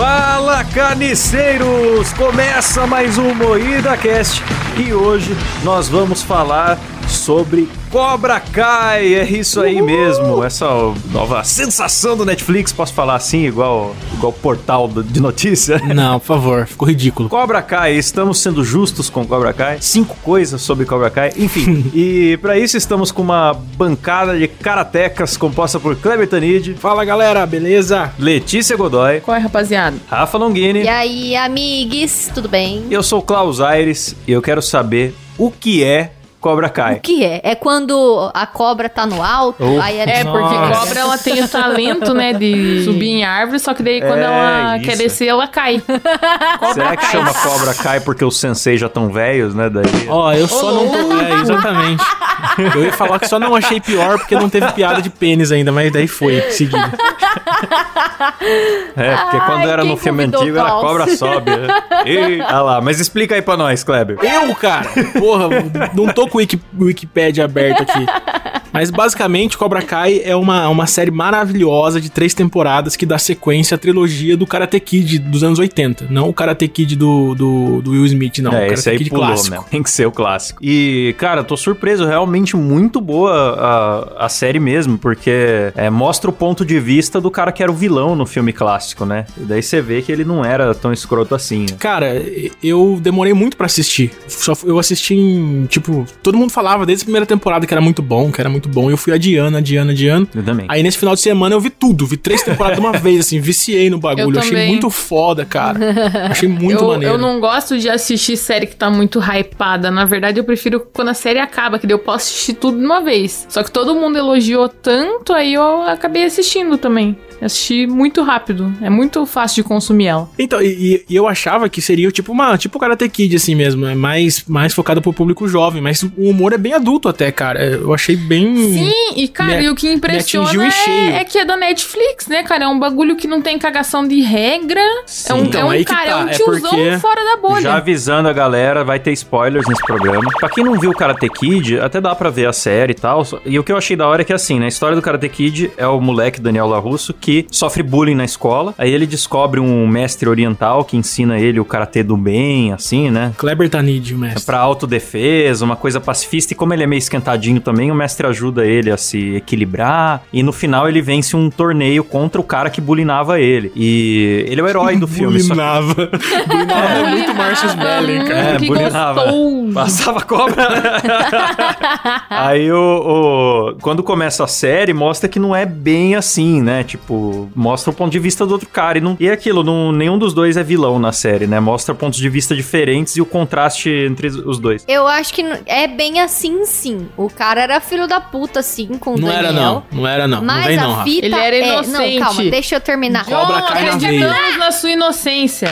Fala carniceiros! Começa mais um Moída Cast e hoje nós vamos falar sobre Cobra Kai. É isso aí mesmo, essa nova sensação do Netflix, posso falar assim, igual igual portal de notícia? Não, por favor, ficou ridículo. Cobra Kai, estamos sendo justos com Cobra Kai. Cinco coisas sobre Cobra Kai, enfim. e para isso estamos com uma bancada de karatecas composta por Kleber Tanid. Fala galera, beleza? Letícia Godoy. Qual é, rapaziada? Rafa Longini. E aí, amigues, tudo bem? Eu sou o Klaus Aires e eu quero saber o que é Cobra Kai. O que é? É quando a cobra tá no alto, Oh. aí É, porque Nossa. cobra ela tem o talento, né, de subir em árvore, só que daí quando É, ela isso. quer descer, ela cai. Será que chama Cobra Kai porque os sensei já estão velhos, né? Daí... Ó, eu só não tô. É, exatamente. Eu ia falar que só não achei pior porque não teve piada de pênis ainda, mas daí foi, seguido. É, porque Ai, quando era no filme antigo era? Cobra Sobe. né? E, ah lá, mas explica aí pra nós, Kleber. Eu, cara, porra, não tô com o Wiki, Wikipedia aberto aqui. Mas basicamente, Cobra Kai é uma, uma série maravilhosa de três temporadas que dá sequência à trilogia do Karate Kid dos anos 80. Não o Karate Kid do, do, do Will Smith, não. o é, Karate esse aí Kid pulou clássico. mesmo. Tem que ser o clássico. E, cara, tô surpreso. Realmente muito boa a, a série mesmo, porque é, mostra o ponto de vista do cara que era o vilão no filme clássico, né? E daí você vê que ele não era tão escroto assim. né? Cara, eu demorei muito pra assistir. Só eu assisti em, tipo, todo mundo falava desde a primeira temporada que era muito bom, que era muito bom. E eu fui adiando, adiando, adiando. Eu também. Aí nesse final de semana eu vi tudo, vi três temporadas de uma vez, assim, viciei no bagulho. Eu achei também. muito foda, cara. Achei muito eu, maneiro. eu não gosto de assistir série que tá muito hypada. Na verdade, eu prefiro quando a série acaba, que daí eu posso assistir tudo de uma vez. Só que todo mundo elogiou tanto, aí eu acabei assistindo também. Assisti muito rápido. É muito fácil de consumir ela. Então, e, e eu achava que seria tipo uma, tipo Karate Kid, assim mesmo, é mais, mais focado pro público jovem, mas o humor é bem adulto até, cara. Eu achei bem. Sim, e cara, me- e o que impressiona é, é que é da Netflix, né, cara? É um bagulho que não tem cagação de regra. É um, Então, é um aí que cara, tá, é um é tiozão porque- fora da bolha. Já avisando a galera, vai ter spoilers nesse programa. Pra quem não viu o Karate Kid, até dá pra ver a série e tal. E o que eu achei da hora é que, assim, na história do Karate Kid, é o moleque Daniel LaRusso que sofre bullying na escola. Aí ele descobre um mestre oriental que ensina ele o karatê do bem, assim, né? Kleber Tanid, o É mestre. pra autodefesa, uma coisa pacifista. E como ele é meio esquentadinho também, o mestre ajuda ele a se equilibrar. E no final ele vence um torneio contra o cara que bulinava ele. E ele é o herói do filme. só que- Bulinava. Bulinava é muito Marcius Melling, cara. É, que bulinava. gostoso. Passava cobra. Aí o, o- Quando começa a série, mostra que não é bem assim, né? Tipo, mostra o ponto de vista do outro cara. E, não, e é aquilo, não, nenhum dos dois é vilão na série, né? Mostra pontos de vista diferentes e o contraste entre os dois. Eu acho que é bem assim, sim. O cara era filho da puta, sim, com o Não Daniel. era, não. Não era, não. Mas não vem, a não, Rafa. fita Ele era é... Não, inocente. calma, deixa eu terminar. Cobra John, acreditamos na sua inocência.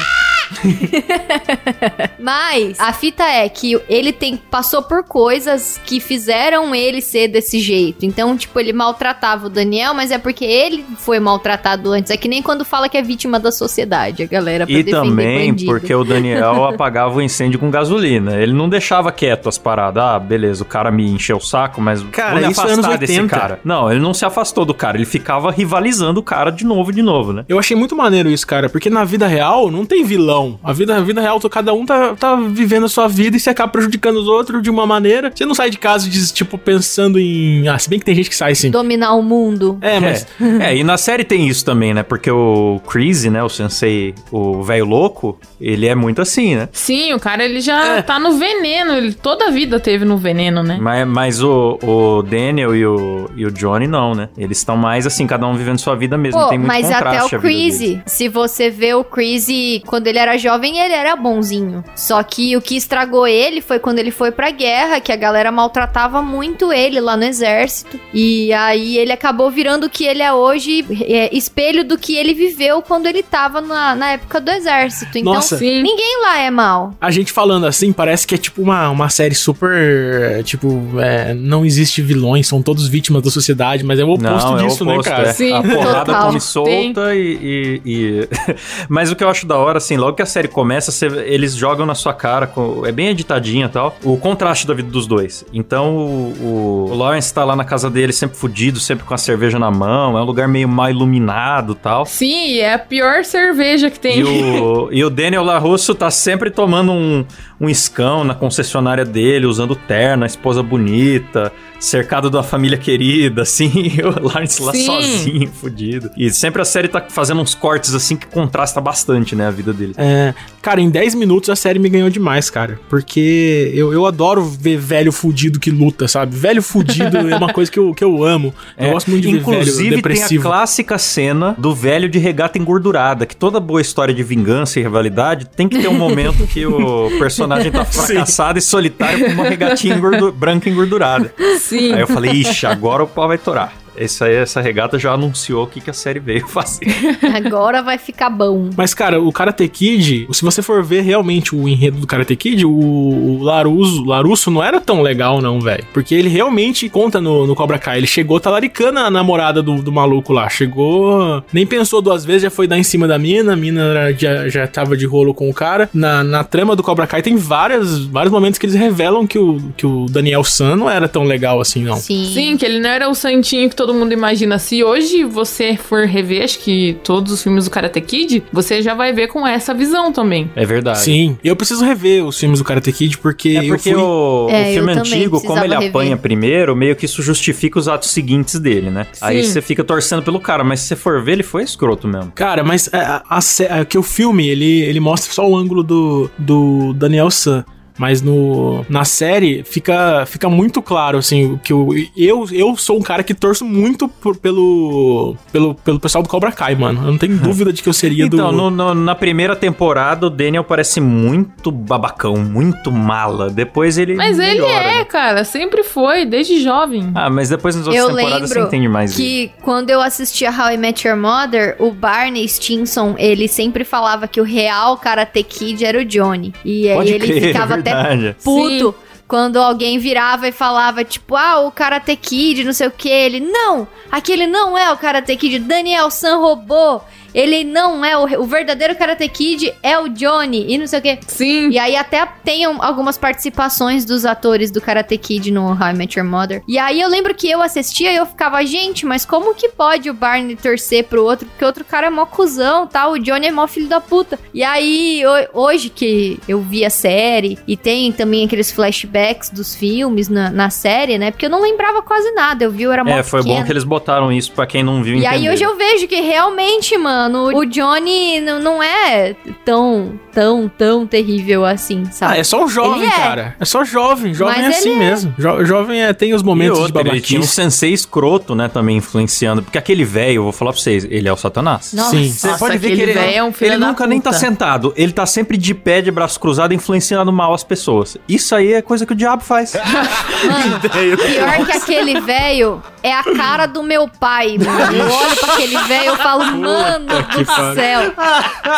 Mas a fita é que ele tem passou por coisas que fizeram ele ser desse jeito. Então, tipo, ele maltratava o Daniel, mas é porque ele foi maltratado antes. É que nem quando fala que é vítima da sociedade, a galera pra E também bandido. porque o Daniel apagava o incêndio com gasolina. Ele não deixava quieto as paradas. Ah, beleza, o cara me encheu o saco, mas Cara, vou me isso é afastar anos desse 80. cara. Não, ele não se afastou do cara. Ele ficava rivalizando o cara de novo, de novo, né? Eu achei muito maneiro isso, cara, porque na vida real não tem vilão. A vida, a vida real, cada um tá, tá vivendo a sua vida e você acaba prejudicando os outros de uma maneira. Você não sai de casa, diz, tipo, pensando em. Ah, se bem que tem gente que sai sim. Dominar o mundo. É, mas. É, e na série tem isso também, né? Porque o Crazy, né? O sensei, o velho louco, ele é muito assim, né? Sim, o cara ele já É. tá no veneno. Ele toda a vida teve no veneno, né? Mas, mas o, o Daniel e o, e o Johnny não, né? Eles estão mais assim, cada um vivendo sua vida mesmo. Pô, tem muito mas contraste até o. Crazy, se você vê o Crazy quando ele era jovem, ele era bonzinho. Só que o que estragou ele foi quando ele foi pra guerra, que a galera maltratava muito ele lá no exército. E aí ele acabou virando o que ele é hoje, é, espelho do que ele viveu quando ele tava na, na época do exército. Então, Nossa. Ninguém lá é mal. A gente falando assim, parece que é tipo uma, uma série super. Tipo, é, não existe vilões, são todos vítimas da sociedade, mas é o oposto Não, é o disso, oposto, né, cara? é. Sim, a porrada total. come solta e, e- e- Mas o que eu acho da hora, assim, logo que a série começa, você- eles jogam na sua cara, com- é bem editadinha e tal, o contraste da vida dos dois. Então o, o Lawrence tá lá na casa dele, sempre fudido, sempre com a cerveja na mão, é um lugar meio mal iluminado e tal. Sim, é a pior cerveja que tem. E o, e o Daniel LaRusso tá sempre tomando um, um escão na concessionária dele, usando terno, a esposa bonita, cercado de uma família querida, assim, e o Lawrence lá Sim. sozinho, fudido. E sempre a série tá fazendo uns cortes, assim, que contrasta bastante, né, a vida dele. É, cara, em 10 minutos a série me ganhou demais, cara. Porque eu, eu adoro ver velho fudido que luta, sabe? Velho fudido é uma coisa que eu, que eu amo. Eu É, gosto muito de ver velho Inclusive, tem a depressivo. clássica cena do velho de regata engordurada, que toda boa história de vingança e rivalidade tem que ter um momento que o personagem tá fracassado e solitário com uma regatinha engordu- branca engordurada. Sim. Aí eu falei, ixi, agora o pau vai torar. Essa, essa regata já anunciou o que, que a série veio fazer. Agora vai ficar bom. Mas, cara, o Karate Kid, se você for ver realmente o enredo do Karate Kid, o, o Laruso, Larusso não era tão legal, não, velho. Porque ele realmente conta no, no Cobra Kai. Ele chegou talaricando a namorada do, do maluco lá. Chegou, nem pensou duas vezes, já foi dar em cima da mina. A mina já, já tava de rolo com o cara. Na, na trama do Cobra Kai tem várias, vários momentos que eles revelam que o, que o Daniel San não era tão legal assim, não. Sim. Sim, que ele não era o santinho que todo mundo imagina. Se hoje você for rever, acho que todos os filmes do Karate Kid, você já vai ver com essa visão também. É verdade. Sim, eu preciso rever os filmes do Karate Kid porque, É porque eu fui... o, o É, eu filme antigo, como ele rever. apanha primeiro, meio que isso justifica os atos seguintes dele, né? Aí Sim. você fica torcendo pelo cara, mas se você for ver, ele foi escroto mesmo. Cara, mas é, a, a, sé- é que o filme, ele, ele mostra só o ângulo do, do Daniel San. Mas no, na série fica, fica muito claro, assim, que eu, eu, eu sou um cara que torço muito por- pelo, pelo, pelo pessoal do Cobra Kai, mano. Eu não tenho dúvida de que eu seria Então, do... no- na primeira temporada, o Daniel parece muito babacão, muito mala. Depois ele. Mas ele melhora, é, né? cara, sempre foi, desde jovem. Ah, mas depois nas outras Eu temporadas você lembro entende mais ele. que quando eu assistia How I Met Your Mother, o Barney Stinson, ele sempre falava que o real Karate Kid era o Johnny. E aí Pode ele crer, ficava é até puto quando alguém virava e falava, tipo, ah, o Karate Kid, não sei o que. Ele, não, aquele não é o Karate Kid, Daniel San roubou. Ele não é o, o verdadeiro Karate Kid, é o Johnny, e não sei o que. Sim. E aí até tem um- algumas participações dos atores do Karate Kid no How I Met Your Mother. E aí eu lembro que eu assistia e eu ficava, gente, mas como que pode o Barney torcer pro outro? Porque o outro cara é mó cuzão, tá? O Johnny é mó filho da puta. E aí, ho- hoje que eu vi a série, e tem também aqueles flashbacks dos filmes na, na série, né? Porque eu não lembrava quase nada, eu vi, eu era mó É, foi bom pequena. que eles botaram isso pra quem não viu E aí entender. hoje eu vejo que realmente, mano, o Johnny não, é tão, tão, tão terrível assim, sabe? Ah, é só um jovem, Ele é. cara. É só jovem. Jovem Mas é assim é. mesmo. Jo- jovem é, tem os E momentos de outra, ele tinha um babaquice. sensei escroto, né, também influenciando. Porque aquele velho, eu vou falar pra vocês, ele é o Satanás. Nossa. Sim. Você Nossa, pode ver que aquele ele, velho é um filho ele nunca nem tá puta. sentado. Ele tá sempre de pé, de braço cruzado, influenciando mal as pessoas. Isso aí é coisa que o diabo faz. Mano, pior que aquele velho é a cara do meu pai, mano. Eu olho pra aquele velho e eu falo, mano do pariu. céu.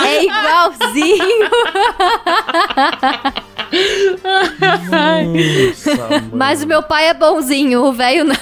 É igualzinho. Mas o meu pai é bonzinho, o velho não.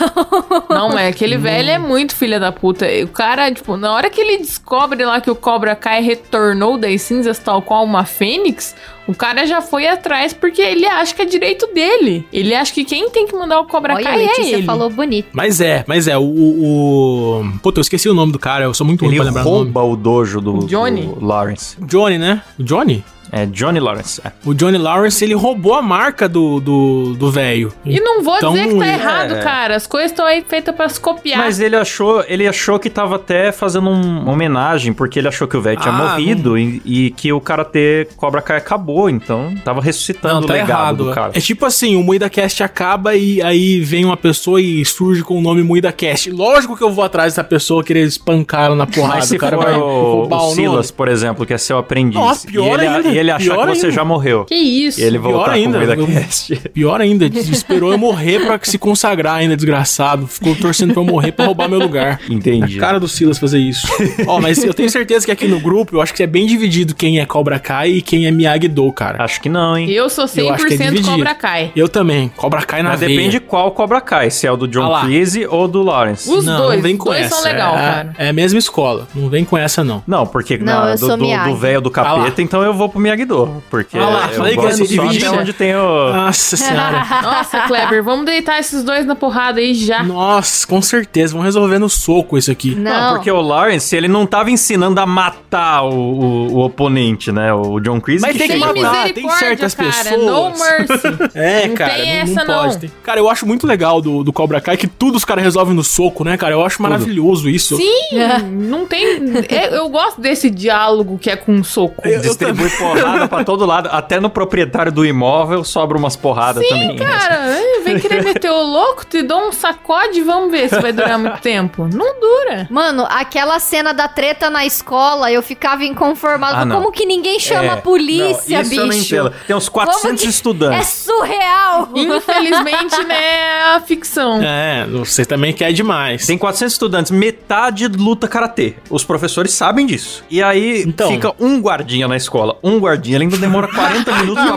Não, é, aquele velho é muito filha da puta. O cara, tipo, na hora que ele descobre lá que o Cobra Kai retornou das cinzas tal qual uma fênix, o cara já foi atrás porque ele acha que é direito dele. Ele acha que quem tem que mandar o Cobra Olha, a Kai é ele. falou bonito. Mas é, mas é. O, o, Puta, eu esqueci o nome do cara. Eu sou muito ruim pra lembrar o nome. rouba o dojo do, O Johnny? do Lawrence. Johnny, né? O Johnny? É, Johnny Lawrence. é. O Johnny Lawrence, ele roubou a marca do do do velho. E não vou Então, dizer que tá é- errado, cara. As coisas estão aí feitas pra se copiar. Mas ele achou, ele achou que tava até fazendo um- uma homenagem, porque ele achou que o velho tinha Ah, morrido e, e que o Karate Cobra Kai acabou, então tava ressuscitando Não, tá o legado errado. do cara. É tipo assim, o Moída Cast acaba e aí vem uma pessoa e surge com o nome Moída Cast. Lógico que eu vou atrás dessa pessoa querer espancar ela na porrada. Mas se o cara for vai o, roubar o o Silas, nome. por exemplo, que é seu aprendiz, Nossa, pior e ele, ainda. E ele achar Pior que você ainda. já morreu. Que isso? E ele Pior voltar ainda, com o eu- VidaCast. Pior ainda, esperou eu morrer pra se consagrar ainda, desgraçado. Ficou torcendo pra eu morrer pra roubar meu lugar. Entendi. A cara do Silas fazer isso. Ó, mas eu tenho certeza que aqui no grupo, eu acho que é bem dividido quem é Cobra Kai e quem é Miyagi-Do, cara. Acho que não, hein? Eu sou Eu acho que é 100% dividido. Cobra Kai. Eu também. Cobra Kai na Mas veia. depende qual Cobra Kai, se é o do John Ah. Cleese ou do Lawrence. Os não, dois, não vem os com dois essa. são legal, é, cara. É a mesma escola. Não vem com essa, não. Não, porque Não, na- eu do do- velho do Ah capeta, então eu vou pro Miyagi-Do. Porque Ah lá, eu falei que gosto se só até onde tem o... Nossa senhora. Nossa, Kleber, vamos deitar esses dois na porrada aí já. Nossa, com certeza. Vamos resolver no soco isso aqui. Não, Não. porque o Lawrence, ele não tava ensinando a matar o, o- o oponente, né? O John Cleese Mas que tem que matar, tem certas cara. pessoas. No mercy. É, Não cara, tem não, não essa, pode. não. ter. Cara, eu acho muito legal do, do Cobra Kai que tudo os caras resolvem no soco, né, cara? Eu acho maravilhoso isso. Sim, não tem. é, Eu gosto desse diálogo que é com soco. Eu- Distribui porrada pra todo lado. Até no proprietário do imóvel sobra umas porradas também. né? Cara, é, vem querer meter o louco, te dou um sacode, vamos ver se vai durar muito tempo. Não dura. Mano, aquela cena da treta na escola, eu ficava inconformado. Ah. Como que ninguém chama É, a polícia, não, isso bicho? eu não entendo. Tem uns Como 400 que- É estudantes. surreal! Infelizmente, né, é a ficção. É, você também quer demais. Tem 400 estudantes, metade luta karatê. Os professores sabem disso. E aí Então. fica um guardinha na escola. Um guardinha, ele ainda demora 40 minutos E pra guardinha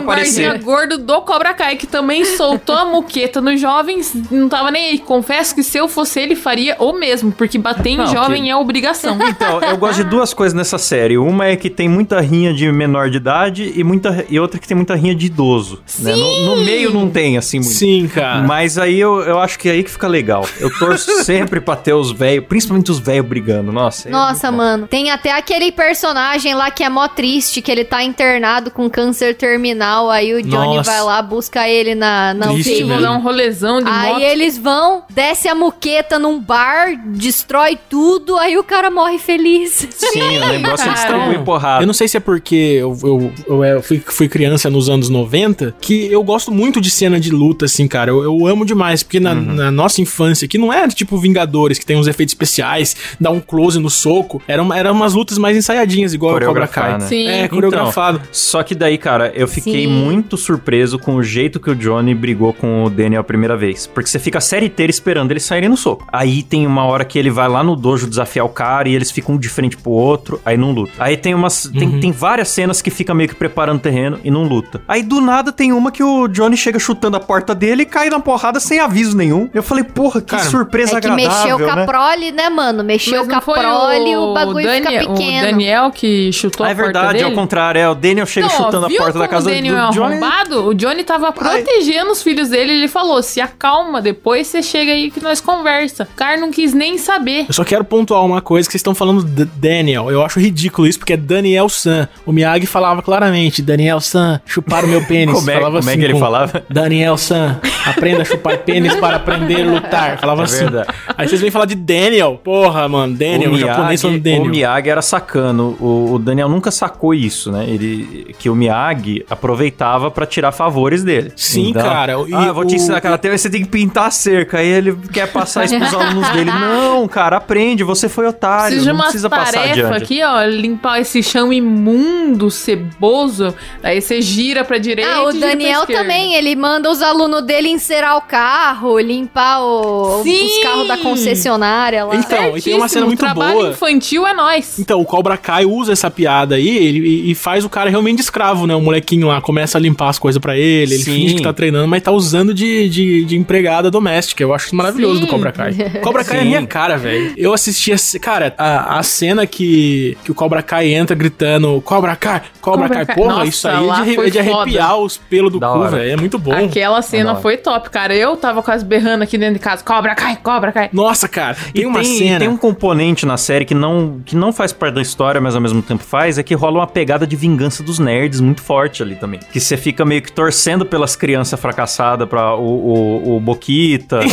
aparecer. gordo do Cobra Kai, que também soltou a muqueta nos jovens, não tava nem aí. Confesso que se eu fosse ele, faria o mesmo, porque bater em Não, jovem que- é obrigação. Então, eu gosto de duas coisas nessa série. Uma é que tem muita rinha de menor de idade e, muita, e outra que tem muita rinha de idoso. né? No, no meio não tem, assim, muito. Sim, cara. Mas aí eu, eu acho que é aí que fica legal. Eu torço sempre pra ter os velhos, principalmente os velhos brigando. Nossa. é Nossa, bom. mano. Tem até aquele personagem lá que é mó triste, que ele tá internado com câncer terminal. Aí o Johnny Nossa. vai lá, busca ele na, na UTI. Vou dar um rolezão de Aí moto. eles vão, desce a muqueta num bar, destrói tudo, aí o cara morre feliz. Sim, o negócio é distribuir porrada. Eu não sei se é porque eu, eu, eu, é, fui, fui criança nos anos 90, que eu gosto muito de cena de luta, assim, cara. Eu, eu amo demais, porque na, na nossa infância, que não era tipo Vingadores, que tem uns efeitos especiais, dá um close no soco, eram, eram umas lutas mais ensaiadinhas, igual o Cobra Kai. Né? Sim. É, Então, Só que daí, cara, eu fiquei Sim. muito surpreso com o jeito que o Johnny brigou com o Daniel a primeira vez. Porque você fica a série inteira esperando eles saírem no soco. Aí tem uma hora que ele vai lá no dojo desafiar o cara e eles ficam um de frente pro outro, aí não luta. Aí tem umas. Tem, Uhum. tem várias cenas que fica meio que preparando o terreno e não luta. Aí do nada tem uma que o Johnny chega chutando a porta dele e cai na porrada sem aviso nenhum. Eu falei, porra, que Cara, surpresa É que agradável. mexeu com a né? prole, né, mano? Mexeu com a prole e o bagulho Daniel, fica pequeno. O Daniel que chutou Ah, a é porta verdade, dele? ao contrário, é o Daniel chega Então, ó, chutando a porta da casa o Daniel do é Johnny. arrombado? O Johnny tava protegendo os filhos dele. Ele falou: se acalma, depois você chega aí que nós conversa. O cara não quis nem saber. Eu só quero pontuar uma coisa que vocês estão falando de Daniel. Eu acho ridículo isso, porque é Daniel San. O Miyagi falava claramente, Daniel San, chupar o meu pênis. Como é, falava como é assim que ele com- falava? Daniel San, aprenda a chupar pênis para aprender a lutar. Falava É assim. verdade. Aí vocês vêm falar de Daniel. Porra, mano, Daniel, o, japonês falando o Daniel. Miyagi era sacano. O, o Daniel nunca sacou isso, né? Ele, que o Miyagi aproveitava pra tirar favores dele. Sim, cara, e ah, eu vou te o- ensinar karatê, mas você tem que pintar a cerca. Aí ele quer passar isso pros alunos dele. Não, cara, aprende. Você foi otário. Precisa não uma precisa passar tarefa adiante. aqui, ó. Limpar esse chão imundo, ceboso. Aí você gira pra direita Ah, o e Daniel também, ele manda os alunos dele encerar o carro, limpar o- Sim! os carros da concessionária lá. Então, e tem uma cena muito trabalho boa. infantil é nós. Então, o Cobra Kai usa essa piada aí ele, e, e faz o cara realmente escravo, né? O molequinho lá começa a limpar as coisas pra ele, ele Sim. finge que tá treinando, mas tá usando de, de, de empregada doméstica. Eu acho isso maravilhoso Sim. do Cobra Kai. Cobra Kai é Sim. minha cara, velho. Eu assisti, a, cara, a, a cena que, que o Cobra Kai entra gritando Cobra Kai, Cobra, Cobra Kai. Kai. Porra, Nossa, isso aí é de, é de foda. arrepiar os pelos do Da cu, velho. É muito bom. Aquela cena da hora. foi top, cara. Eu tava quase berrando aqui dentro de casa. Cobra, cai, cobra, cai. Nossa, cara, tem E uma tem, cena. tem um componente na série que não, que não faz parte da história, mas ao mesmo tempo faz, é que rola uma pegada de vingança dos nerds muito forte ali também. Que você fica meio que torcendo pelas crianças fracassadas pra o, o, o Boquita.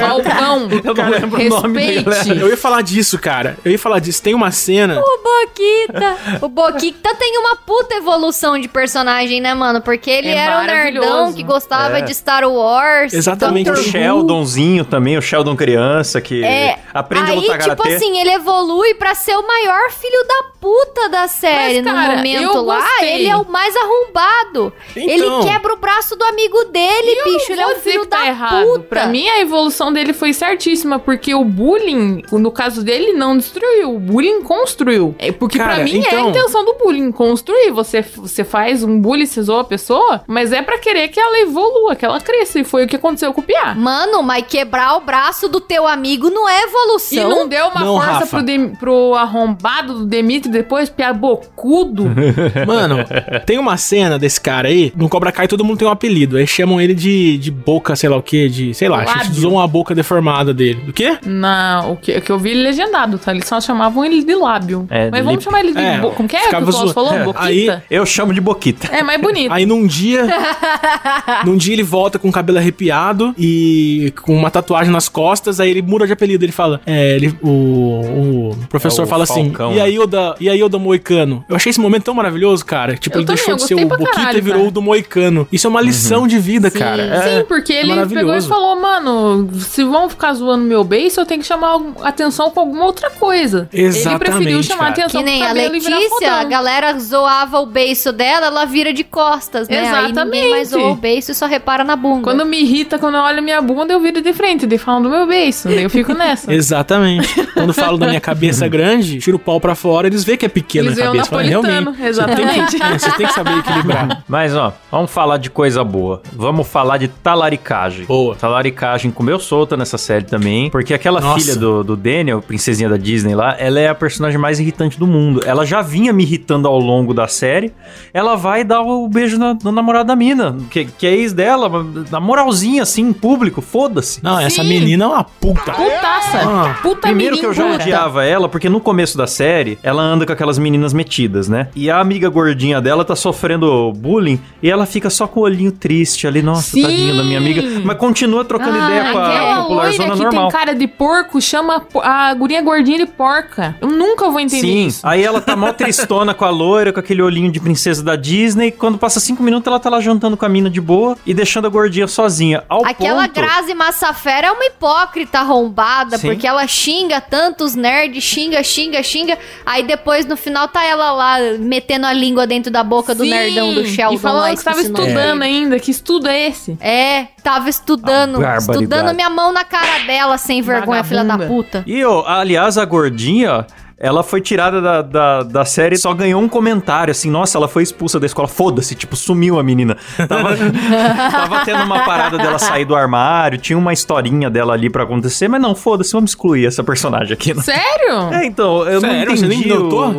Falcão. Eu não lembro o nome dele. Respeite. Eu ia falar disso, cara. Eu ia falar disso. Tem uma cena. O Boquita. O Boquita tem uma puta evolução de personagem, né, mano? Porque ele É era um nerdão que gostava É. de Star Wars. Exatamente. O Dr. Sheldonzinho também, o Sheldon criança, que É, aprende aí, a lutar tipo karatê. assim, ele evolui pra ser o maior filho da puta da série Mas, cara, no momento lá. Ele é o mais arrombado. Então. Ele quebra o braço do amigo dele, bicho. Ele é dizer filho tá da errado. puta. Pra mim, a evolução dele foi certíssima, porque o bullying, no caso dele, não destruiu. O bullying construiu. É porque Cara, pra mim é a então- intenção do bullying, construir. Você, você faz um bullying, você zoa a pessoa, mas é pra querer que ela evolua, que ela cresça. E foi o que aconteceu com o Piá. Mano, mas quebrar o braço do teu amigo não é E evolução. não deu uma Não, força Rafa. pro, Dem- pro arrombado do Demitri depois, Piá bocudo. Mano, tem uma cena desse cara aí, no Cobra Kai todo mundo tem um apelido. Aí chamam ele de, de boca, sei lá o que, de. Sei lá, acho que Lábio. usou uma boca deformada dele. Do quê? Na, o, que, o que eu vi ele legendado, tá? Eles só chamavam ele de lábio. É, mas vamos lip. chamar ele de. É, bo... Como que é que o Klaus falou? É, Boquita? aí- Eu chamo de boquita. É mais bonito. Aí num dia. num dia ele volta com o cabelo arrepiado e com uma tatuagem nas costas. Aí ele muda de apelido. Ele fala. É, ele, o, o professor É o fala Falcão, assim. E né? aí, o da, e aí, o da Moicano? Eu achei esse momento tão maravilhoso, cara. Tipo, Eu ele também, deixou de ser o Boquita caralho, e virou cara. o do Moicano. Isso é uma lição de vida, Sim. cara. É- Sim, porque é ele pegou e falou, mano, se vão ficar zoando meu beijo, eu tenho que chamar atenção com alguma outra coisa. ele Exatamente, preferiu chamar cara. atenção Que nem com o a e Letícia, a galera zoava o beiço dela, ela vira de costas, né? Aí ninguém mais Exatamente. zoa o beiço e só repara na bunda. Quando me irrita, quando eu olho minha bunda, eu viro de frente, de falando do meu beijo. Daí eu fico nessa. Exatamente. Quando falo da minha cabeça grande, tiro o pau pra fora, eles veem que é pequena Eles a veem o cabeça. Napolitano, realmente. exatamente. Você tem, que, é, você tem que saber equilibrar. Mas, ó, vamos falar de coisa boa. Vamos falar de talaricagem. Boa. Talaricagem comeu solta nessa série também. Porque aquela Nossa. filha do, do Daniel, princesinha da Disney lá, ela é a personagem mais irritante do mundo. Ela já vinha me irritando ao longo da série. Ela vai dar o beijo na, no namorado da mina, que, que é ex dela, na moralzinha, assim, em público. Foda-se. Não, essa Sim. menina é uma puta. Putaça. Ah, Puta Primeiro que eu já puta. odiava ela, porque no começo da série, ela anda com aquelas meninas metidas, né? E a amiga gordinha dela tá sofrendo bullying e ela fica só com o olhinho triste ali. Nossa, Sim. tadinha da minha amiga. Mas continua trocando Ah, ideia com a Aquela popular loira zona que normal. tem cara de porco chama a gurinha gordinha de porca. Eu nunca vou entender Sim, isso. aí ela tá mó tristona com a loira, com aquele olhinho de princesa da Disney. Quando passa cinco minutos, ela tá lá jantando com a mina de boa e deixando a gordinha sozinha. Ao Aquela ponto... Grazi Massafera é uma hipócrita arrombada, Sim. porque ela xinga tantos nerds, xinga, xinga, xinga. Aí depois, no final, tá ela lá metendo a língua dentro da boca do Sim, nerdão do Sheldon E falando lá, que tava estudando dele. ainda. Que estudo é esse? É, tava estudando, estudando minha mão na cara dela, sem vergonha, filha da puta. E, ó, aliás, a gordinha, ela foi tirada da, da, da série, só ganhou um comentário, assim, nossa, ela foi expulsa da escola, foda-se, tipo, sumiu a menina. Tava, tava tendo uma parada dela sair do armário, tinha uma historinha dela ali pra acontecer, mas não, foda-se, vamos excluir essa personagem aqui. Sério? É, então, eu Sério, não você entendi nem notou?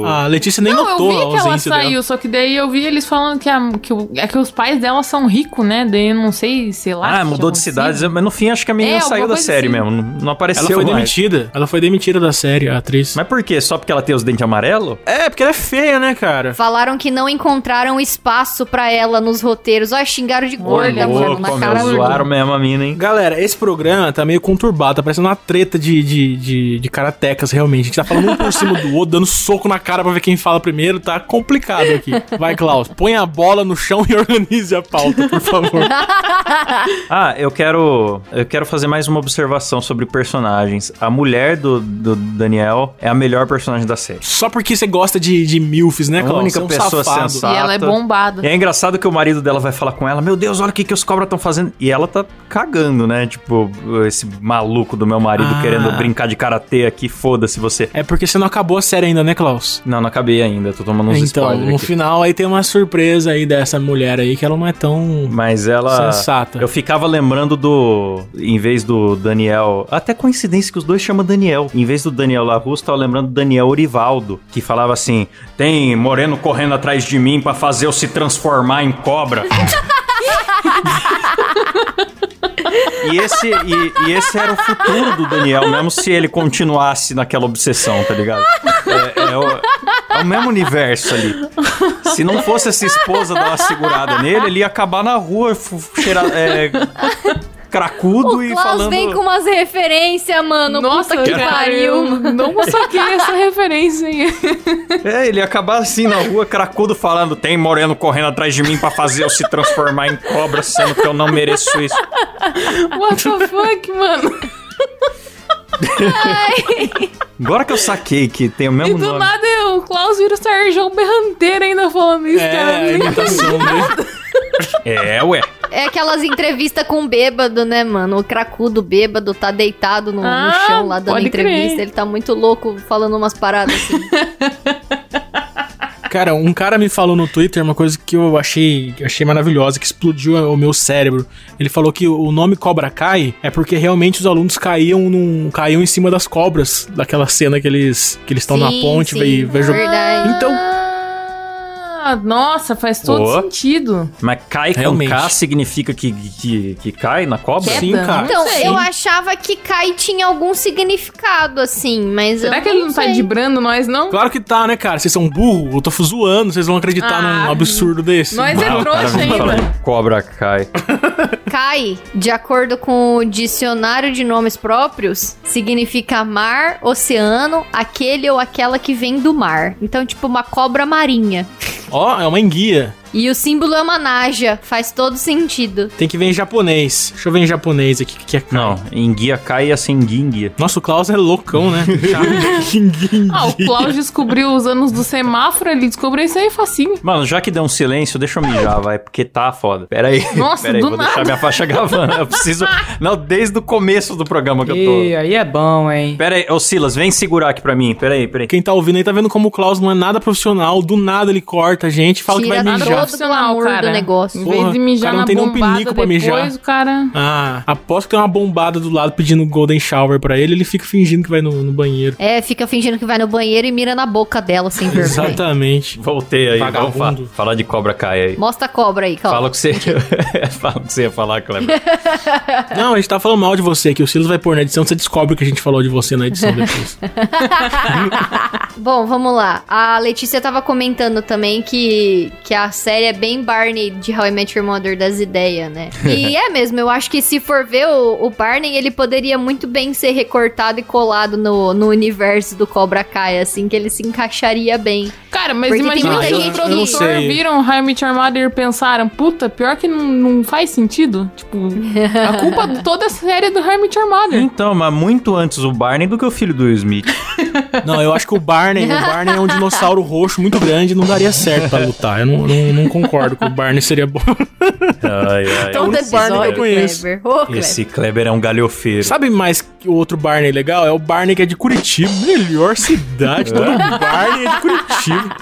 o- A, a Letícia nem Não, notou eu vi a que ela saiu, dela. só que daí eu vi eles falando que, a, que, o- é que os pais dela são ricos, né? Daí eu não sei, sei lá. Ah, mudou de cidades, acontecido. mas no fim acho que a menina É, saiu da série assim. mesmo, não, não apareceu Ela foi mais. demitida. Ela foi demitida da série, a atriz. Mas por quê? Só porque ela tem os dentes amarelos? É, porque ela é feia, né, cara? Falaram que não encontraram espaço pra ela nos roteiros. Ó, xingaram de gorda, Olha, mano, louco, na cara zoaram mesmo a mina, hein? Galera, esse programa tá meio conturbado, tá parecendo uma treta de, de, de, de karatecas, realmente. A gente tá falando um por cima do outro, dando soco na cara pra ver quem fala primeiro, tá complicado aqui. Vai, Klaus, põe a bola no chão e organize a pauta, por favor. Ah, eu quero, eu quero fazer mais uma observação sobre personagens. A mulher do, do Daniel é a melhor personagem da série. Só porque você gosta de, de milfs, né, A Klaus? única é um pessoa safado. sensata. E ela é bombada. E é engraçado que o marido dela vai falar com ela: Meu Deus, olha o que, que os cobras estão fazendo. E ela tá cagando, né? Tipo, esse maluco do meu marido Ah. querendo brincar de karatê aqui, foda-se você. É porque você não acabou a série ainda, né, Klaus? Não, não acabei ainda, tô tomando uns então, spoilers no aqui. final aí tem uma surpresa aí dessa mulher aí que ela não é tão Mas ela. sensata. Eu ficava lembrando do. Em vez do Daniel. Até coincidência que os dois chamam Daniel. Em vez do Daniel Larusso, tava lembrando do Daniel Orivaldo. Que falava assim: Tem moreno correndo atrás de mim pra fazer eu se transformar em cobra. E esse, e, e esse era o futuro do Daniel, mesmo se ele continuasse naquela obsessão, tá ligado? É, é o, é o mesmo universo ali. Se não fosse essa esposa dar uma segurada nele, ele ia acabar na rua, fu- cheira, é, cracudo O e Klaus falando. vem com umas referências, mano. Nossa, puta que cara, pariu. não saquei essa referência aí. É, ele ia acabar assim na rua, cracudo, falando: tem moreno correndo atrás de mim pra fazer eu se transformar em cobra, sendo que eu não mereço isso. What the fuck, mano? Agora que eu saquei que tem o E mesmo do nome. nada o Klaus vira o Sérgio Berranteiro ainda falando isso, cara. É, a Nem- imitação dele. É, ué. É aquelas entrevistas com bêbado, né, mano? O cracudo bêbado tá deitado no, no Ah, chão lá dando entrevista. crer. Ele tá muito louco falando umas paradas assim. Cara, um cara me falou no Twitter uma coisa que eu achei, achei maravilhosa, que explodiu o meu cérebro. Ele falou que o nome Cobra Kai é porque realmente os alunos caíam num, caíam em cima das cobras, daquela cena que eles que eles estão na ponte sim, e verdade. Então, Ah, nossa, faz todo Ô. sentido. Mas cai com. K significa que, que, que cai na cobra? Queda? Sim, cara. Então, sei. eu achava que Kai tinha algum significado, assim, mas Será eu que ele não tá sei. dibrando nós, não? Claro que tá, né, cara? Vocês são burro, eu tô zoando, vocês vão acreditar Ah, num absurdo desse. nós é trouxa ainda. Cobra cai. Kai, de acordo com o dicionário de nomes próprios, significa mar, oceano, aquele ou aquela que vem do mar. Então, tipo, uma cobra marinha. Ó, é uma enguia. E o símbolo é uma naja, faz todo sentido. Tem que ver em japonês. Deixa eu ver em japonês aqui o que que é Kai. Não, em guia cai assim, guinguia. Nossa, o Klaus é loucão, né? Ah, o Klaus descobriu os anos do semáforo, ele descobriu isso aí facinho. Mano, já que deu um silêncio, deixa eu mijar, vai, porque tá foda. Pera aí. Nossa, Pera aí, do vou nada. deixar minha faixa gravando. Eu preciso. Não, desde o começo do programa que eu tô. E aí é bom, hein? Pera aí, ô Silas, vem segurar aqui pra mim. Pera aí, pera aí. Quem tá ouvindo aí tá vendo como o Klaus não é nada profissional. Do nada ele corta a gente e fala que vai Tira mijar. Todo o glamour cara. do negócio. Em Porra, vez de o mijar cara não na tem nem um pinico pra depois, mijar. o cara... Ah, aposto que tem uma bombada do lado pedindo Golden Shower pra ele, ele fica fingindo que vai no, no banheiro. É, fica fingindo que vai no banheiro e mira na boca dela, sem vergonha. Exatamente. Voltei aí, vamos fa- Vagabundo. falar de Cobra Kai aí. Mostra a cobra aí, calma. Fala o que você. Fala o que você ia falar, Kleber. Não, a gente tá falando mal de você aqui. O Silas vai pôr na edição, você descobre que a gente falou de você na edição depois. Bom, vamos lá. A Letícia tava comentando também que, que a série é bem Barney de How I Met Your Mother das ideias, né? E é mesmo, eu acho que se for ver o, o Barney, ele poderia muito bem ser recortado e colado no, no universo do Cobra Kai, assim, que ele se encaixaria bem. Cara, mas Porque imagina que os produtores viram How I Met Your Mother e pensaram, puta, pior que não, não faz sentido. Tipo, a culpa de toda a série é do How I Met Your Mother. Então, mas muito antes o Barney do que o filho do Will Smith. Não, eu acho que o Barney, o Barney é um dinossauro roxo muito grande, não daria certo pra lutar. Eu não, não, não concordo que o Barney seria bom. Ai, ai. Todo Todo Barney que eu conheço. Kleber. Ô, Kleber. Esse Kleber é um galhofeiro. Sabe mais que o outro Barney legal? É o Barney que é de Curitiba. Melhor cidade. Todo Barney é de Curitiba.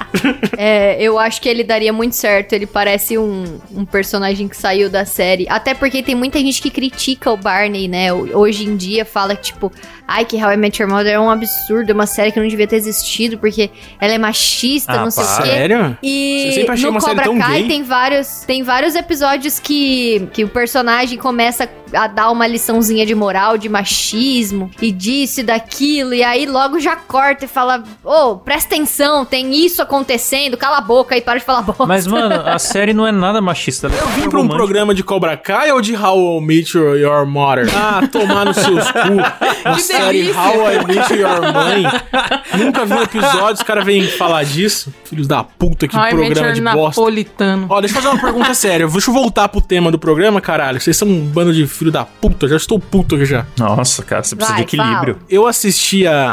É, eu acho que ele daria muito certo. Ele parece um, um personagem que saiu da série. Até porque tem muita gente que critica o Barney, né? Hoje em dia fala que, tipo, ai, que How I Met Your Mother é um absurdo, é uma série que não devia ter existido porque ela é machista, Ah, não sei o para. quê. Sério? E Eu sempre achei no série Cobra Kai tem vários, tem vários episódios que, que o personagem começa a dar uma liçãozinha de moral, de machismo, e disso e daquilo, e aí logo já corta e fala: Ô, presta atenção, tem isso acontecendo, cala a boca e para de falar bosta. Mas, mano, a série não é nada machista. Ela é Eu vim pra um programa de Cobra Kai ou de How I Met Your, Your Mother? Ah, tomar nos seus cu. A Que série delícia. How I Met Your Mãe. Nunca vi um episódio, os caras vêm falar disso. Filhos da puta, que How I Met programa de bosta. Napolitano. Ó, deixa eu fazer uma pergunta séria. Deixa eu voltar pro tema do programa, caralho. Vocês são um bando de filho da puta. Já estou puto aqui já. Nossa, cara, você precisa Vai, de equilíbrio. Eu assisti a,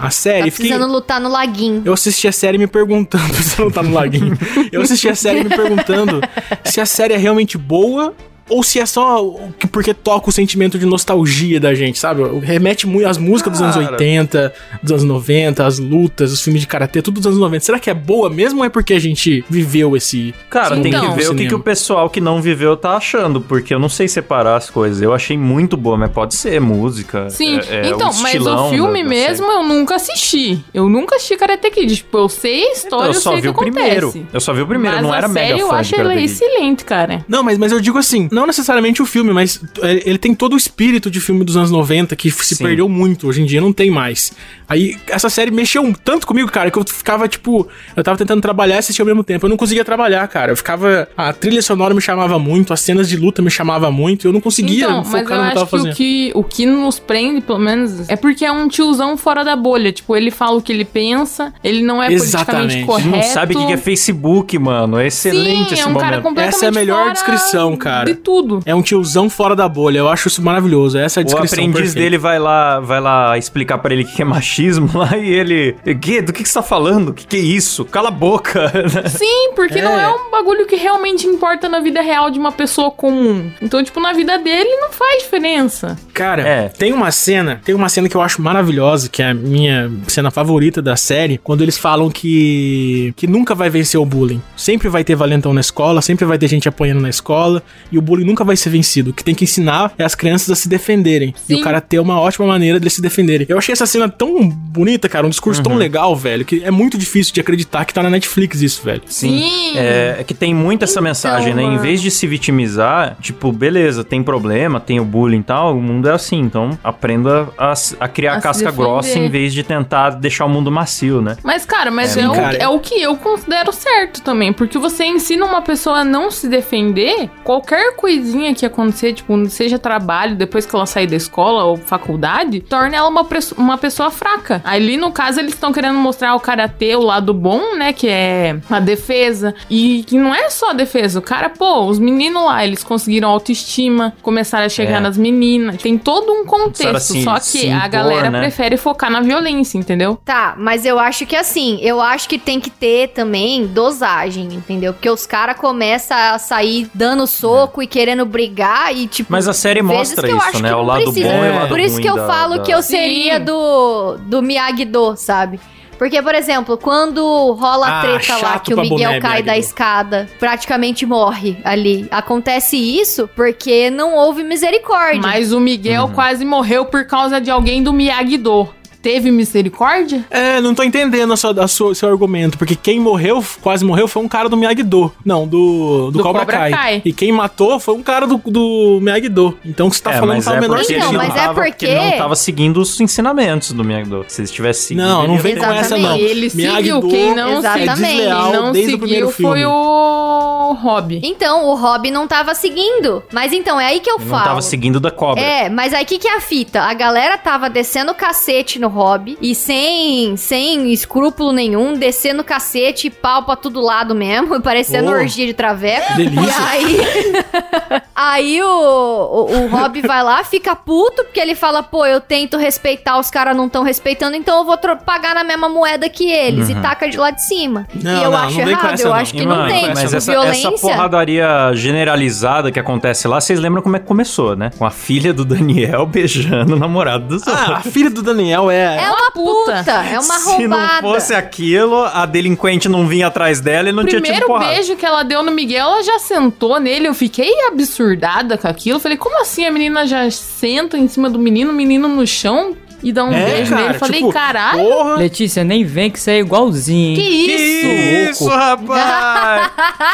a, a série Tá e fiquei... precisando lutar no laguinho. Eu assisti a série me perguntando, você não tá no laguinho. Eu assisti a série me perguntando se a série é realmente boa ou se é só o que- porque toca o sentimento de nostalgia da gente, sabe? Remete muito às músicas dos anos Cara. 80, dos anos 90, as lutas, os filmes de karatê, tudo dos anos 90. Será que é boa mesmo ou é porque a gente viveu esse Cara, tem Então. que ver o que, que o pessoal que não viveu tá achando, porque eu não sei separar as coisas. Eu achei muito boa, mas pode ser música. Sim, é- é então, o mas o filme da- da mesmo eu nunca assisti. Eu nunca assisti Karate Kid. Tipo, eu sei a série. história, Então, eu eu só sei o vi que o primeiro. acontece. Eu só vi o primeiro, mas eu não a era série mega eu fã acho de ela excelente, cara. Não, mas, mas eu digo assim, não necessariamente o filme, mas ele, tem todo o espírito de filme dos anos 90 que se Sim. perdeu muito, hoje em dia não tem mais. Aí essa série mexeu tanto comigo, cara, que eu ficava tipo, eu tava tentando trabalhar e assistir ao mesmo tempo. Eu não conseguia trabalhar, cara. Eu ficava, a trilha sonora me chamava muito, as cenas de luta me chamava muito, eu não conseguia então, mas focar eu no que eu tava acho que fazendo. o, que o que nos prende, pelo menos, é porque é um tiozão fora da bolha. Tipo, ele fala o que ele pensa, ele não é Exatamente. politicamente correto. Não sabe o que é Facebook, mano. É excelente Sim, esse é um momento. cara completamente Essa é a melhor descrição, cara. De tudo. É um tiozão fora da bolha. Eu acho isso maravilhoso. Essa é a O descrição aprendiz perfeita. dele vai lá, vai lá explicar pra ele o que é machismo lá e ele. Que? Do que, que você tá falando? O que, que é isso? Cala a boca. Sim, porque É. não é um bagulho que realmente importa na vida real de uma pessoa comum. Então, tipo, na vida dele não faz diferença. Cara, É. tem uma cena, tem uma cena que eu acho maravilhosa, que é a minha cena favorita da série, quando eles falam que que nunca vai vencer o bullying. Sempre vai ter valentão na escola, sempre vai ter gente apanhando na escola, e o bullying nunca vai ser vencido. O que tem que ensinar é as crianças a se defenderem. E Sim. o cara ter uma ótima maneira de se defenderem. Eu achei essa cena tão bonita, cara, um discurso Uhum. tão legal, velho, que é muito difícil de acreditar que tá na Netflix isso, velho. Sim. É, é que tem muito essa Então, mensagem, né? Em vez de se vitimizar, tipo, beleza, tem problema, tem o bullying e tal, o mundo é assim. Então, aprenda a, a criar A casca grossa em vez de tentar deixar o mundo macio, né? Mas, cara, mas É, é, o, cara. é o que eu considero certo também. Porque você ensina uma pessoa a não se defender, qualquer coisinha que acontecer, tipo, seja trabalho, depois que ela sair da escola ou faculdade, torna ela uma, uma pessoa fraca. Ali, no caso, eles estão querendo mostrar o karatê, o lado bom, né? Que é a defesa. E que não é só a defesa. O cara, pô, os meninos lá, eles conseguiram autoestima, começaram a chegar É. nas meninas. Tem todo um contexto. se- só que se a impor, galera né? prefere focar na violência, entendeu? Tá, mas eu acho que assim, eu acho que tem que ter também dosagem, entendeu? Porque os caras começam a sair dando soco e querendo brigar e tipo. Mas a série mostra que eu isso, acho né? que O não lado precisa. bom e o É. lado Por isso ruim que eu da- falo da- que eu seria Sim. do, do Miyagi-Do, sabe? Porque, por exemplo, quando rola a Ah, treta lá que o Miguel boné, cai da escada, praticamente morre ali. Acontece isso porque não houve misericórdia. Mas o Miguel Uhum. quase morreu por causa de alguém do Miyagi-Do. Teve misericórdia? É, não tô entendendo a sua, a sua- seu argumento, porque quem morreu, quase morreu, foi um cara do Miyagi-Do. Não, do, do, Do Cobra, Cobra Kai. Kai. E quem matou foi um cara do, do Miyagi-Do. Então o que você tá É, falando faz é o menor ele sentido. não mas é porque- ele não tava seguindo os ensinamentos do Miyagi-Do. Se eles tivessem seguido... Não, não ele- vem com essa, não. Ele seguiu, quem não Exatamente. é seguiu, desleal quem não desde o primeiro seguiu foi filme. o Hobby. Então, o Rob não tava seguindo. Mas então, é aí que eu Ele falo. não tava seguindo da cobra. É, mas aí que que é a fita? A galera tava descendo o cacete no hobby e sem, sem escrúpulo nenhum, descendo cacete e pau pra todo lado mesmo, parecendo Oh. orgia de traveco. Delícia. E aí, aí o, o, o Rob vai lá, fica puto, porque ele fala, pô, eu tento respeitar, os caras não estão respeitando, então eu vou pagar na mesma moeda que eles e taca de lá de cima. Não, e eu não, acho não errado, essa, eu não. acho que não tem. Mas tipo, essa, violência. essa porradaria generalizada que acontece lá, vocês lembram como é que começou, né? Com a filha do Daniel beijando o namorado dos outros. Ah, a filha do Daniel é... É uma puta, é uma Se não roubada. fosse aquilo, a delinquente não vinha atrás dela e não tinha tido Primeiro porrada. beijo que ela deu no Miguel, ela já sentou nele. Eu fiquei absurdada com aquilo. Falei, como assim a menina já senta em cima do menino, o menino no chão e dá um É, beijo cara, nele? Falei, tipo, caralho, Porra. Letícia, nem vem que isso é igualzinho. que isso? Que isso, rapaz!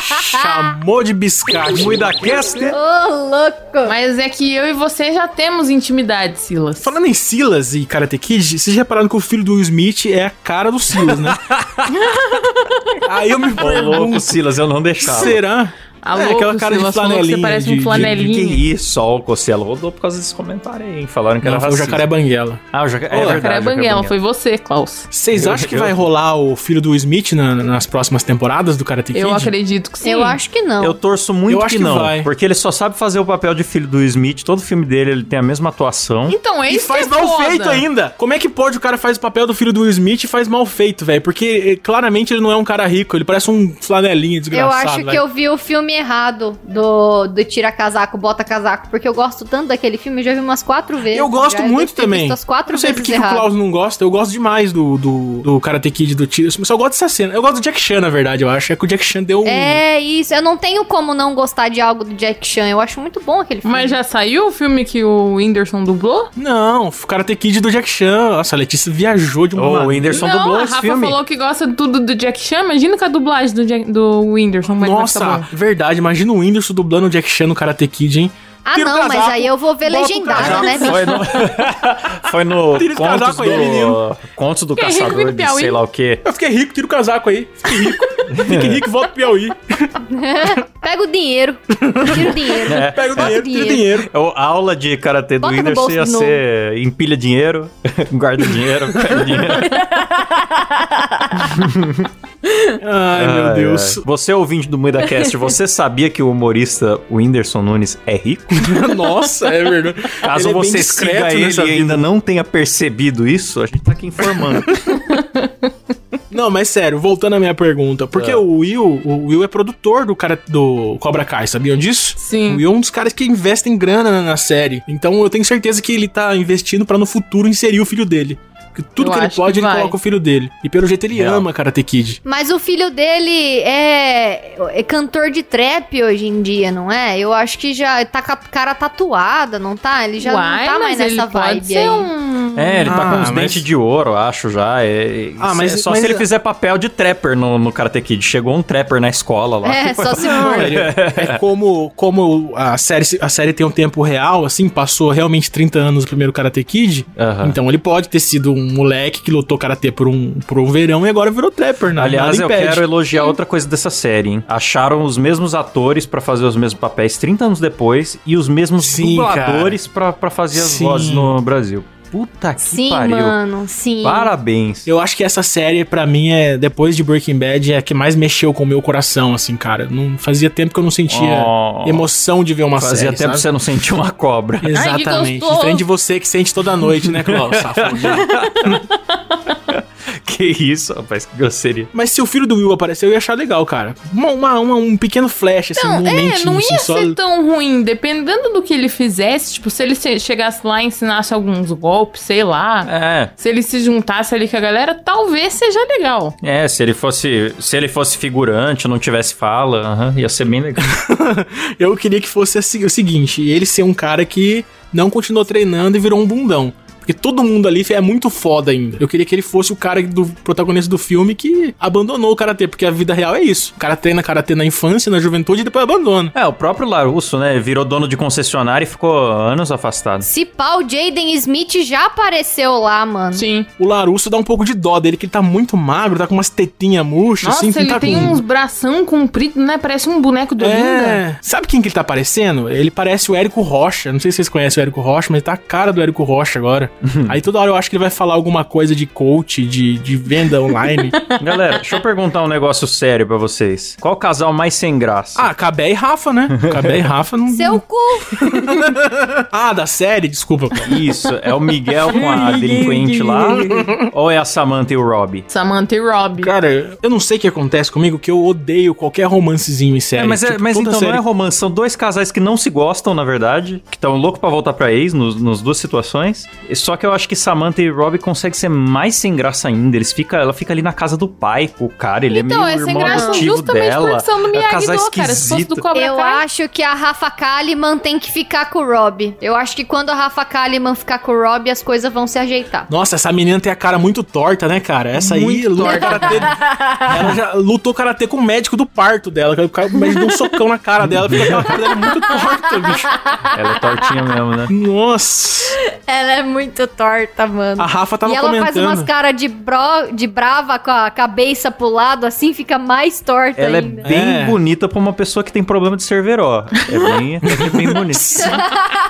Chamou de biscate. Muita caster. Ô, louco! Mas é que eu e você já temos intimidade, Silas. Falando em Silas e Karate Kid, vocês já repararam que o filho do Will Smith é a cara do Silas, né? Aí eu me Ô, louco, pergunto, Silas, eu não deixava. será? A É, louco, aquela cara de que flanelinha, Você parece de- um de- flanelinha. Que isso, ó, o Cosselo rodou por causa desse comentário aí, hein? Falaram que Não, era foi o racista. Jacaré Banguela. Ah, o jacaré. Ô, É verdade. Jacaré o jacaré Banguela, Banguela. foi você, Klaus. Vocês Eu- acham que eu- vai rolar o filho do Smith na- nas próximas temporadas do Karate Kid? Eu acredito que sim. Eu acho que não. Eu torço muito Eu acho que que não, vai. porque ele só sabe fazer o papel de filho do Smith. Todo filme dele ele tem a mesma atuação. Então, é E isso faz que é mal foda. feito ainda. Como é que pode o cara faz o papel do filho do Smith e faz mal feito, velho? Porque eh, claramente ele não é um cara rico, ele parece um flanelinha Eu desgraçado. acho que velho. eu vi o filme errado do, do Tira Casaco, Bota Casaco, porque eu gosto tanto daquele filme, eu já vi umas quatro vezes. Eu gosto já, muito ter também. As quatro não sei porque que o. Klaus não gosta. Eu gosto demais do, do, do Karate Kid do tiro. Eu só gosto dessa cena. Eu gosto do Jack Chan, na verdade, eu acho. É que o Jack Chan deu um. É isso, eu não tenho como não gostar de algo do Jack Chan, eu acho muito bom aquele filme. Mas já saiu o filme que o Whindersson dublou? Não, o Karate Kid do Jack Chan. Nossa, a Letícia viajou de uma. Ô, o. Whindersson não, dublou a esse Rafa filme. falou que gosta de tudo do Jack Chan. Imagina com a dublagem do, Jack, do Whindersson. Nossa, ficar bom. Verdade. Imagina o Whindersson dublando o Jack Chan no Karate Kid, hein? ah, não, mas casaco, aí eu vou ver legendado, né? bicho? Foi no, foi no Contos casaco aí, do, menino. Contos do Fiquei Caçador de Piauí. sei lá o quê. Eu fiquei rico, tira o casaco aí. Fiquei rico. Fique rico e volta pro Piauí. Pega o dinheiro. Tira o dinheiro. É. Pega o dinheiro, tira o dinheiro. É A aula de karatê do Whindersson ia ser empilha dinheiro, guarda dinheiro, pega dinheiro. Ai, meu Deus. ai. Você ouvinte do MuidaCast, você sabia que o humorista Whindersson Nunes é rico? Nossa, é verdade. Caso Ele é você siga ele e ainda não tenha percebido isso, a gente tá aqui informando. Não, mas sério, voltando à minha pergunta. Porque É. o Will, o Will é produtor do cara do Cobra Kai, sabiam disso? Sim. O Will é um dos caras que investem grana na, na série. Então eu tenho certeza que ele tá investindo pra no futuro inserir o filho dele. Porque tudo Eu que ele pode, que ele vai. coloca o filho dele. E pelo jeito ele Real. ama Karate Kid. Mas o filho dele é, é cantor de trap hoje em dia, não é? Eu acho que já tá com a cara tatuada, não tá? Ele já Uai, não tá mais nessa pode vibe ser aí. um... É, ele tá Ah, com uns mas- dentes de ouro, acho já. É, Ah, ah, mas- mas só mas- se ele fizer papel de trapper no, no Karate Kid. Chegou um trapper na escola lá. É, só se for. ele- é como, como a, série, a série tem um tempo real, assim, passou realmente 30 anos o primeiro Karate Kid. Aham. Então ele pode ter sido um moleque que lutou Karatê por um, por um verão e agora virou trapper, né? Aliás, eu quero elogiar outra coisa dessa série, hein? Acharam os mesmos atores pra fazer os mesmos papéis 30 anos depois e os mesmos Sim, dubladores pra, pra fazer as Sim. vozes no Brasil. Puta que Sim, pariu. mano, sim. Parabéns. Eu acho que essa série, pra mim, é depois de Breaking Bad, é a que mais mexeu com o meu coração, assim, cara. Não fazia tempo que eu não sentia Oh. emoção de ver uma Fazia série. tempo sabe? que você não sentiu uma cobra. Exatamente. gostoso. Diferente de você que sente toda noite, né, Klaus? Que isso, rapaz, que grosseria. Mas se o filho do Will aparecer, eu ia achar legal, cara. Uma, uma- uma- um pequeno flash, assim, um Não, é, não ia assim, só... ser tão ruim, dependendo do que ele fizesse, tipo, se ele se- chegasse lá e ensinasse alguns golpes, sei lá, É, se ele se juntasse ali com a galera, talvez seja legal. é, se ele fosse, se ele fosse figurante, não tivesse fala, aham, ia ser bem legal. Eu queria que fosse assim, o seguinte, ele ser um cara que não continuou treinando e virou um bundão. Porque todo mundo ali é muito foda ainda. Eu queria que ele fosse o cara do protagonista do filme que abandonou o karatê, porque a vida real é isso. O cara treina karatê na infância, na juventude e depois abandona. É, o próprio Larusso, né, virou dono de concessionária e ficou anos afastado. Se pau, Jaden Smith já apareceu lá, mano. Sim. O Larusso dá um pouco de dó dele, que ele tá muito magro, tá com umas tetinhas murchas, Nossa, assim, ele tá tem com... uns bração comprido, né? Parece um boneco do Linda. É. Sabe quem que ele tá parecendo? Ele parece o Érico Rocha. Não sei se vocês conhecem o Érico Rocha, mas ele tá a cara do Érico Rocha agora. Aí toda hora eu acho que ele vai falar alguma coisa de coach, de, de venda online. Galera, deixa eu perguntar um negócio sério pra vocês. Qual o casal mais sem graça? ah, Cabé e Rafa, né? Cabé e Rafa não. Seu cu. Ah, da série, desculpa. cara. Isso, é o Miguel com a delinquente lá? ou é a Samantha e o Robbie? Samantha e Rob. Cara, eu não sei o que acontece comigo, que eu odeio qualquer romancezinho em série. É, mas, é- Tipo, mas então não série- é romance, são dois casais que não se gostam, na verdade, que estão loucos pra voltar pra ex nos, nas duas situações. Só que eu acho que Samantha e Robbie conseguem ser mais sem graça ainda. Eles fica, ela fica ali na casa do pai com o cara, ele Então, é é meio sem irmão graça adotivo justamente dela. do é um casal cara. Se fosse do esquisito. Cobra Eu Kai... acho que a Rafa Kalimann tem que ficar com o Rob. Eu acho que quando a Rafa Kalimann ficar com o Rob, as coisas vão se ajeitar. Nossa, essa menina tem a cara muito torta, né, cara? Essa aí Muito luta karatê. Ela já lutou karatê com o médico do parto dela. O médico deu um socão na cara dela, fica aquela cara dela muito torta, bicho. Ela é tortinha mesmo, né? Nossa. Ela é muito torta, mano. A Rafa tava e ela comentando. faz umas caras de, bro, de brava com a cabeça pro lado, assim, fica mais torta Ela é ainda. bem É. bonita pra uma pessoa que tem problema de cerveró. É bem, é bem bonita.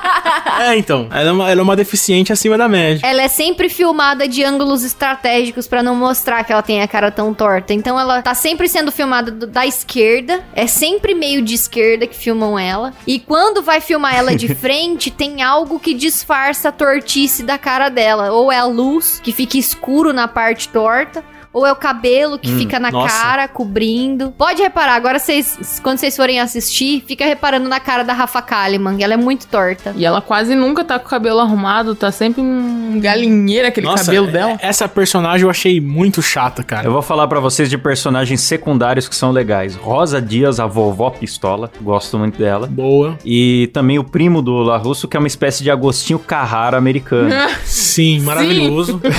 É, então. Ela é, uma, ela é uma deficiente acima da média. Ela é sempre filmada de ângulos estratégicos pra não mostrar que ela tem a cara tão torta. Então ela tá sempre sendo filmada do- da esquerda. É sempre meio de esquerda que filmam ela. E quando vai filmar ela de frente, tem algo que disfarça a tortice da cara dela. Ou é a luz, que fica escuro na parte torta. Ou é o cabelo que Hum, fica na nossa. cara, cobrindo. Pode reparar, agora vocês, quando vocês forem assistir, fica reparando na cara da Rafa Kalimann. Ela é muito torta. E ela quase nunca tá com o cabelo arrumado, tá sempre um galinheiro aquele cabelo é- dela. Essa personagem eu achei muito chata, cara. Eu vou falar pra vocês de personagens secundários que são legais. Rosa Dias, a vovó pistola. Gosto muito dela. Boa. E também o primo do La Russo, que é uma espécie de Agostinho Carrara americano. Sim, maravilhoso.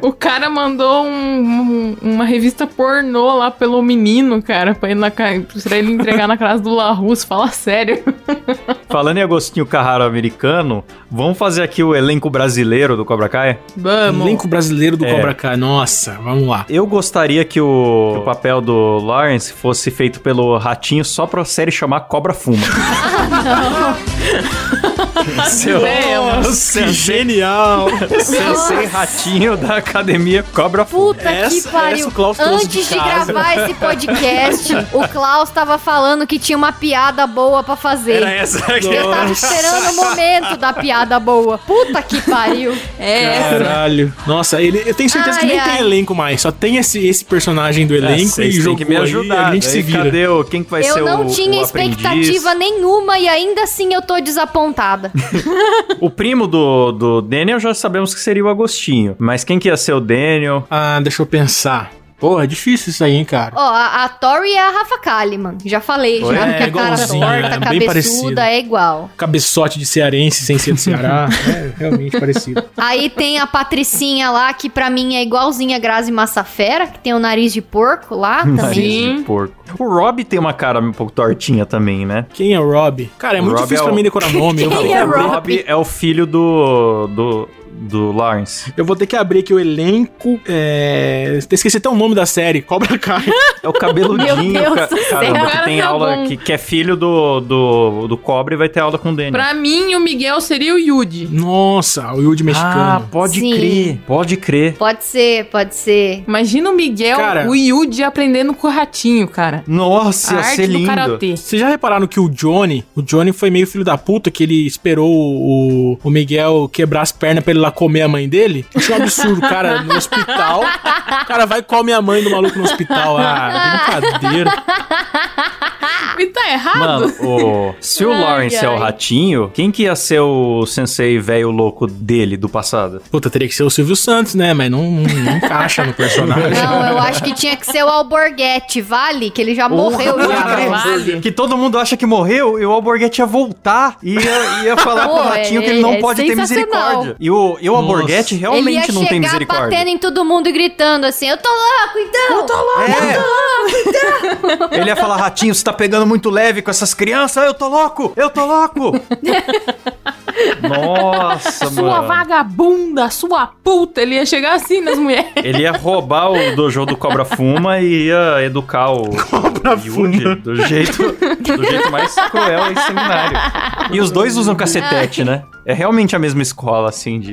O cara mandou um um- uma revista pornô lá pelo menino, cara, pra, ir na, pra ele entregar na casa do La Russo. Fala sério. Falando em Agostinho Carraro americano, vamos fazer aqui o elenco brasileiro do Cobra Kai? Vamos. Elenco brasileiro do É. Cobra Kai. Nossa, vamos lá. Eu gostaria que o, que o papel do Lawrence fosse feito pelo Ratinho só pra série chamar Cobra Fuma. Seu É, mano. Nossa, que genial. Sensei Ratinho da Academia Cobra. Puta Essa- que pariu. essa o Klaus trouxe Antes de de, gravar esse podcast, o Klaus tava falando que tinha uma piada boa pra fazer. Era essa aqui. Eu tava esperando o momento da piada boa. Puta que pariu. É essa. Caralho. Nossa, ele, eu tenho certeza que Ai, nem ai. tem elenco mais. Só tem esse, esse personagem do É, elenco e vocês têm jogou que me aí, ajudar. a gente se vira. Cadê o, quem que vai ser eu não o, tinha o expectativa aprendiz? nenhuma e ainda assim eu tô desapontada. O primo do, do Daniel já sabemos que seria o Agostinho. Mas quem que ia ser o Daniel? Ah, deixa eu pensar. Porra, é difícil isso aí, hein, cara. Ó, a, a Tori é a Rafa Kalimann. Já falei, Oi? já É, que a cara igualzinho, torta, é, cabeçuda, é igual. Cabeçote de cearense sem ser do Ceará. é realmente parecido. Aí tem a Patricinha lá, que pra mim é igualzinha a Grazi Massafera, que tem o nariz de porco lá também. Nariz de porco. O Rob tem uma cara um pouco tortinha também, né? Quem é o Rob? Cara, é O muito Rob difícil é pra o- mim decorar nome. Eu, Quem vou- é o Rob? Rob é o filho do, do, do Lawrence. eu vou ter que abrir aqui o elenco. É... Esqueci até o nome da série, Cobra Kai. É o cabeludinho, Meu Deus ca- caramba, que tem tá aula, que, que é filho do, do, do Cobre e vai ter aula com o Daniel. Pra mim, o Miguel seria o Yudi. Nossa, o Yudi Ah, mexicano. pode Sim. crer, pode crer. Pode ser, pode ser. Imagina o Miguel, Cara. o Yudi aprendendo com o ratinho, cara. Nossa, A ia arte ser do lindo. Vocês já repararam que o Johnny, o Johnny foi meio filho da puta, que ele esperou o, o Miguel quebrar as pernas pra ele ir lá comer a mãe dele? Achei um absurdo, cara, no hospital. O cara vai e come a mãe do maluco no hospital. Ah, brincadeira. E tá errado? Mano, o, se o Ai, Lawrence é o ai. ratinho, quem que ia ser o sensei velho louco dele, do passado? Puta, teria que ser o Silvio Santos, né? Mas não, não, não encaixa no personagem. Não, eu acho que tinha que ser o Alborguete, vale? Que ele já morreu Porra, já. né? Vale. Que todo mundo acha que morreu e o Alborguete ia voltar e ia, ia falar Pô, pro ratinho que ele é- não é pode ter misericórdia. E o, e o. Alborguete Ele ia realmente não tem chegar misericórdia. batendo em todo mundo e gritando assim, eu tô louco então! Eu tô louco! É. Ele ia falar, ratinho, você tá pegando muito leve com essas crianças? Eu tô louco! Eu tô louco! Nossa, Sua mano. vagabunda, sua puta. Ele ia chegar assim nas mulheres. Ele ia roubar o dojo do Cobra Fuma e ia educar o Cobra Yuji do jeito, do jeito mais cruel e sanguinário. E os dois usam cacetete, né? É realmente a mesma escola, assim, de...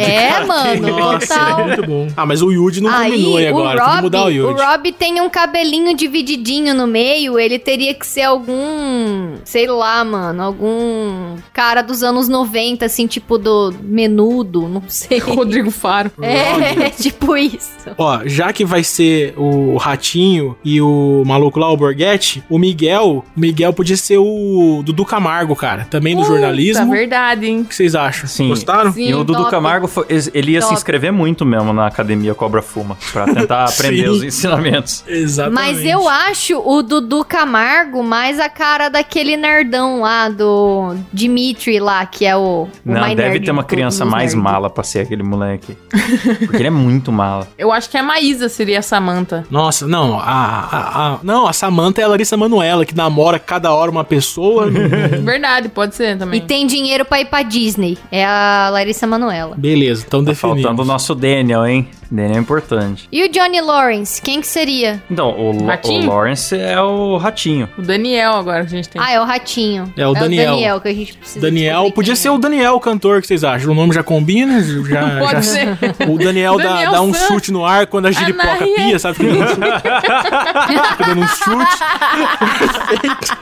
É, mano, Nossa, total. muito bom. Ah, mas o Yudi não combinou aí agora. Tem que mudar o o Yudi. Rob tem um cabelinho divididinho no meio, ele teria que ser algum, sei lá, mano, algum cara dos anos 90, assim, tipo do menudo, não sei. Rodrigo Faro. É, tipo isso. Ó, já que vai ser o Ratinho e o maluco lá, o Borghetti, o Miguel, o Miguel podia ser o Dudu Camargo, cara. Também do Puta, jornalismo. verdade, hein? O que vocês acham? Sim. Gostaram? Sim. E o Dudu top. Camargo, foi- ele ia se Top. inscrever muito mesmo na Academia Cobra Fuma, pra tentar aprender os ensinamentos. Exatamente. Mas eu acho o Dudu Camargo mais a cara daquele nerdão lá do Dimitri lá, que é o, o Não, mais deve nerd ter uma criança mais nerds. mala pra ser aquele moleque. Porque ele é muito mala. Eu acho que a Maísa seria a Samantha. Nossa, não, a, a, a- não, a Samantha é a Larissa Manoela, que namora cada hora uma pessoa. Verdade, pode ser E também. tem dinheiro pra ir pra Disney. É a Larissa Manoela. Beleza, então Tá definimos. faltando o nosso Daniel, hein? Daniel é importante. E o Johnny Lawrence, quem que seria? Então, o, o Ratinho? Lawrence é o ratinho. O Daniel agora que a gente tem. Ah, é o Ratinho. É o Daniel. Daniel que a gente precisa Daniel, podia quem ser é. o Daniel, o cantor, o que vocês acham? O nome já combina? Já, Pode já- ser. O Daniel, dá, Daniel dá um San. chute no ar quando a giripoca pia, sabe? Fica dando um chute.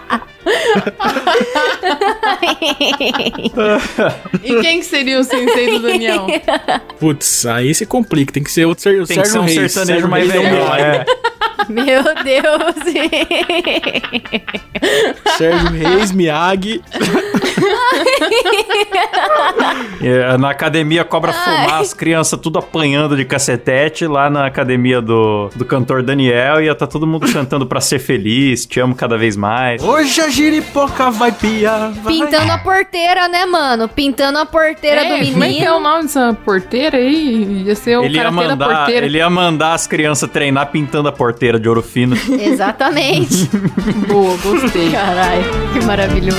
E quem que seria o sensei do Daniel? Putz, aí se complica. Tem que ser outro ser, o Tem que Sérgio ser um Reis. sertanejo Sérgio mais velho. meu. É. Meu Deus. Sérgio Reis, Miyagi. É, na academia Cobra Fumar, as crianças tudo apanhando de cacetete. Lá na academia do, do cantor Daniel, ia tá todo mundo cantando pra ser feliz, te amo cada vez mais. Hoje a giripoca vai piar. vai. Pintando a porteira, né, mano? Pintando a porteira do É, menino. como é que é o nome dessa porteira aí? Ia ser o Ele ia, mandar, porteira. ele ia mandar as crianças treinar pintando a porteira de ouro fino. Exatamente. Boa, gostei. Caralho, que maravilhoso.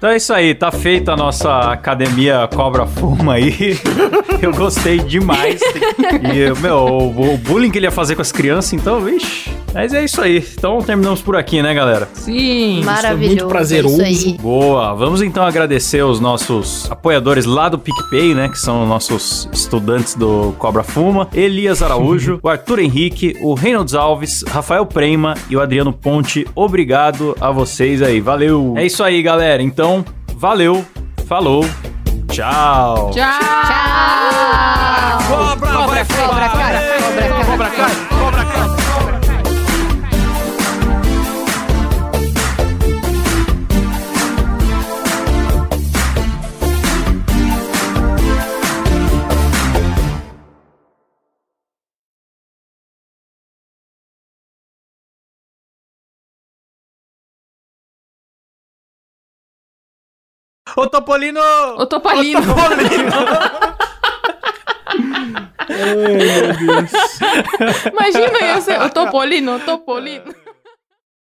Então é isso aí, tá feita a nossa academia Cobra Fuma aí. Eu gostei demais. E, meu, o, bullying que ele ia fazer com as crianças, então, vixe. Mas é isso aí. Então terminamos por aqui, né, galera? Sim. Maravilhoso. muito prazeroso. é isso aí. Boa, vamos então agradecer os nossos apoiadores lá do PicPay, né? Que são nossos estudantes do Cobra Fuma: Elias Araújo, o Arthur Henrique, o Reynolds Alves, Rafael Prema e o Adriano Ponte. Obrigado a vocês aí, valeu! É isso aí, galera. Então, valeu, falou, tchau! Tchau. Tchau. Cobra, vai, Cobra, cara. Cobra, cara. Cobra, cai, cobra, cai. Ô Topolino! Ô, Topolino. Imagina eu ser o Topolino, o Topolino.